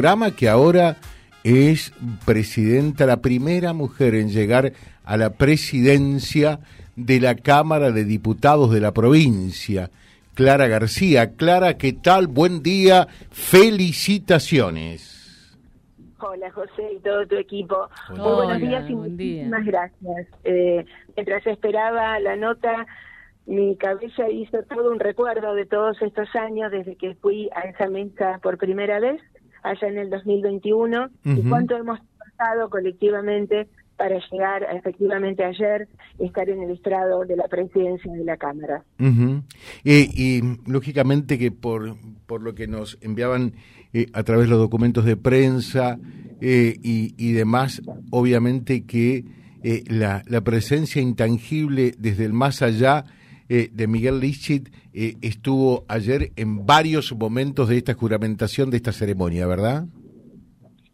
programa que ahora es presidenta, la primera mujer en llegar a la presidencia de la Cámara de Diputados de la provincia, Clara García. Clara, ¿qué tal? Buen día, felicitaciones. Hola José y todo tu equipo. Muy buenos días y muchísimas gracias. Eh, mientras esperaba la nota, mi cabeza hizo todo un recuerdo de todos estos años desde que fui a esa mesa por primera vez, allá en el 2021, y cuánto hemos pasado colectivamente para llegar a, efectivamente ayer estar en el estrado de la presidencia de la Cámara. Eh, y lógicamente que por, por lo que nos enviaban eh, a través de los documentos de prensa eh, y, demás, obviamente que la, la, presencia intangible desde el más allá de Miguel Lichit estuvo ayer en varios momentos de esta juramentación, de esta ceremonia, ¿verdad?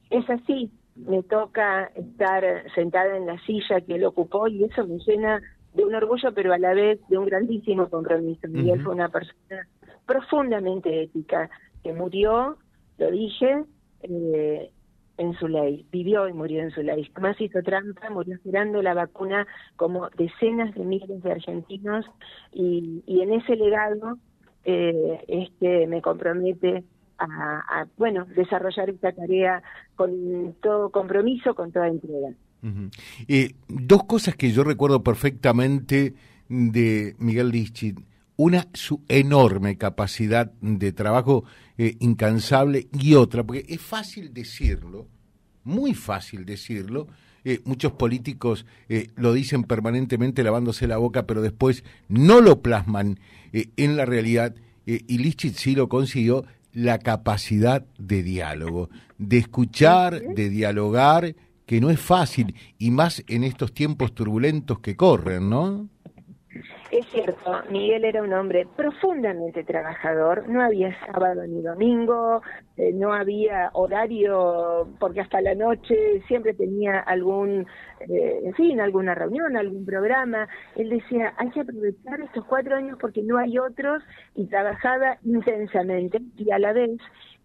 Es así, me toca estar sentada en la silla que él ocupó y eso me llena de un orgullo, pero a la vez de un grandísimo compromiso. Miguel fue una persona profundamente ética, que murió, lo dije, eh, en su ley, vivió y murió en su ley. Jamás hizo trampa, murió esperando la vacuna como decenas de miles de argentinos y, en ese legado eh, me compromete a, bueno, desarrollar esta tarea con todo compromiso, con toda entrega. Eh, dos cosas que yo recuerdo perfectamente de Miguel Lichit. Una, su enorme capacidad de trabajo eh, incansable y otra, porque es fácil decirlo, muy fácil decirlo, eh, muchos políticos lo dicen permanentemente lavándose la boca, pero después no lo plasman en la realidad, y Lichit sí lo consiguió, la capacidad de diálogo, de escuchar, de dialogar, que no es fácil, y más en estos tiempos turbulentos que corren, ¿no? Miguel era un hombre profundamente trabajador, no había sábado ni domingo, eh, no había horario porque hasta la noche siempre tenía algún, eh, en fin, alguna reunión, algún programa. Él decía, hay que aprovechar estos cuatro años porque no hay otros y trabajaba intensamente y a la vez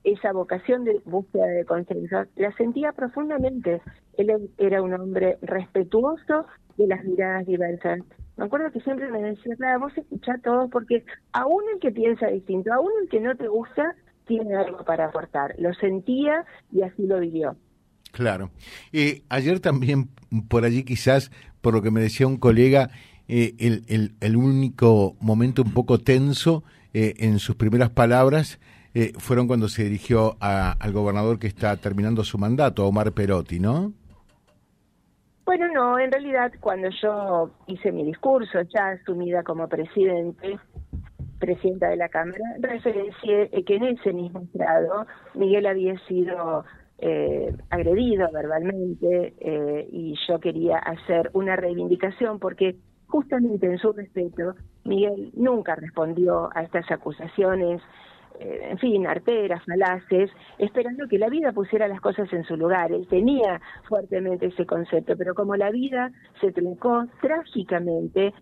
esa vocación de búsqueda de consenso la sentía profundamente. Él era un hombre respetuoso de las miradas diversas me acuerdo que siempre me decía, claro, vos escuchá todo porque aún el que piensa distinto, aún el que no te gusta, tiene algo para aportar. Lo sentía y así lo vivió. Claro. Eh, ayer también, por allí quizás, por lo que me decía un colega, eh, el, el, el, único momento un poco tenso eh, en sus primeras palabras fueron cuando se dirigió al gobernador que está terminando su mandato, Omar Perotti, ¿no? Bueno, no, en realidad cuando yo hice mi discurso, ya asumida como presidente, presidenta de la Cámara, referencié que en ese mismo grado Miguel había sido eh, agredido verbalmente eh, y yo quería hacer una reivindicación porque justamente en su respeto Miguel nunca respondió a estas acusaciones en fin, arteras, falaces, esperando que la vida pusiera las cosas en su lugar. Él tenía fuertemente ese concepto, pero como la vida se truncó trágicamente,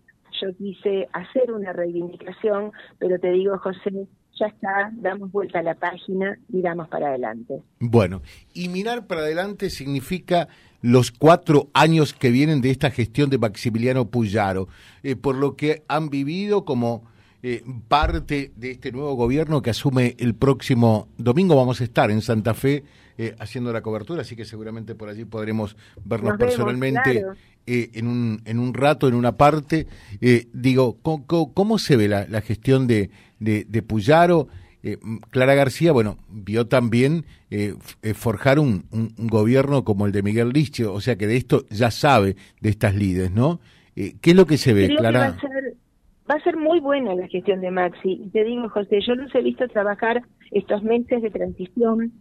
yo quise hacer una reivindicación, pero te digo, José, ya está, damos vuelta a la página, miramos para adelante. Bueno, y mirar para adelante significa los cuatro años que vienen de esta gestión de Maximiliano Puyaro, eh, por lo que han vivido como eh, parte de este nuevo gobierno que asume el próximo domingo. Vamos a estar en Santa Fe eh, haciendo la cobertura, así que seguramente por allí podremos vernos personalmente eh, en, un, en un rato, en una parte. digo, ¿cómo, se ve la, la gestión de, de, Puyaro? Clara García, bueno, vio también forjar un, un, gobierno como el de Miguel Licho, o sea que de esto ya sabe de estas lides, ¿no? ¿Qué es lo que se ve, Clara? Va a ser muy buena la gestión de Maxi. Y te digo, José, yo los he visto trabajar estos meses de transición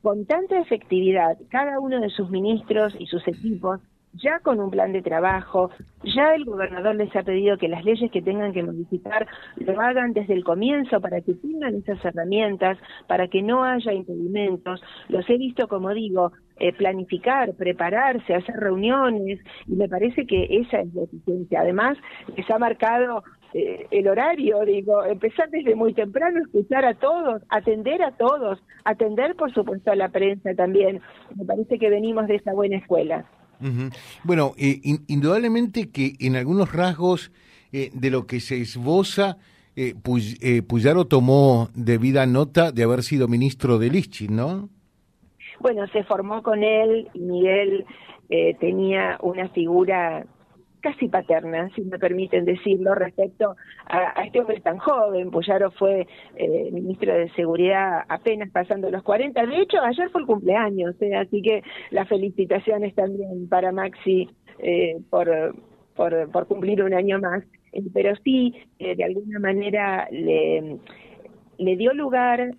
con tanta efectividad, cada uno de sus ministros y sus equipos, ya con un plan de trabajo, ya el gobernador les ha pedido que las leyes que tengan que modificar lo hagan desde el comienzo para que tengan esas herramientas, para que no haya impedimentos. Los he visto, como digo, eh, planificar, prepararse, hacer reuniones, y me parece que esa es la eficiencia. Además, les ha marcado eh, el horario, digo, empezar desde muy temprano, escuchar a todos, atender a todos, atender por supuesto a la prensa también. Me parece que venimos de esa buena escuela. Bueno, eh, indudablemente que en algunos rasgos eh, de lo que se esboza, eh, Puyaro tomó debida nota de haber sido ministro de Lichi, ¿no? Bueno, se formó con él y Miguel tenía una figura casi paterna, si me permiten decirlo, respecto a, este hombre tan joven. Puyaro fue eh, ministro de Seguridad apenas pasando los 40. De hecho, ayer fue el cumpleaños, ¿eh? así que las felicitaciones también para Maxi eh, por, por, por cumplir un año más. pero sí, de alguna manera le dio lugar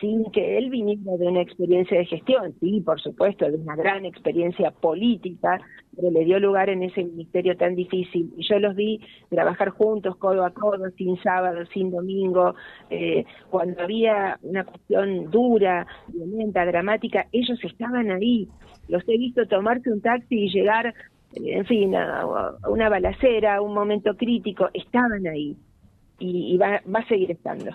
sin que él viniera de una experiencia de gestión, sí, por supuesto, de una gran experiencia política, pero le dio lugar en ese ministerio tan difícil. Y yo los vi trabajar juntos, codo a codo, sin sábado, sin domingo, eh, cuando había una cuestión dura, violenta, dramática, ellos estaban ahí. Los he visto tomarse un taxi y llegar, eh, en fin, a, una balacera, a un momento crítico, estaban ahí. Y, va, va a seguir estando.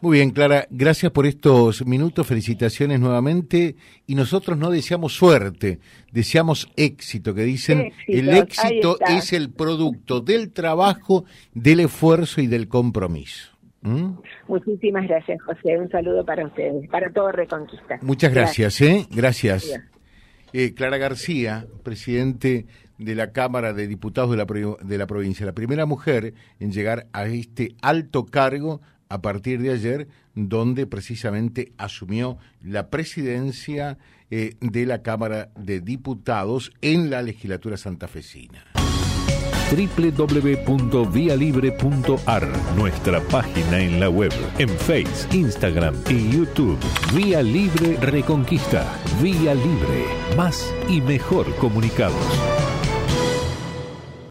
Muy bien, Clara, gracias por estos minutos, felicitaciones nuevamente. Y nosotros no deseamos suerte, deseamos éxito, que dicen, el éxito es el producto del trabajo, del esfuerzo y del compromiso. ¿Mm? Muchísimas gracias, José. Un saludo para ustedes, para todo Reconquista. Muchas gracias, ¿eh? Gracias. Eh, Clara García, presidente de la Cámara de Diputados de la, de la provincia, la primera mujer en llegar a este alto cargo a partir de ayer, donde precisamente asumió la presidencia eh, de la Cámara de Diputados en la legislatura santafesina www.vialibre.ar, nuestra página en la web, en Facebook, Instagram y YouTube. Vía Libre Reconquista. Vía Libre. Más y mejor comunicados.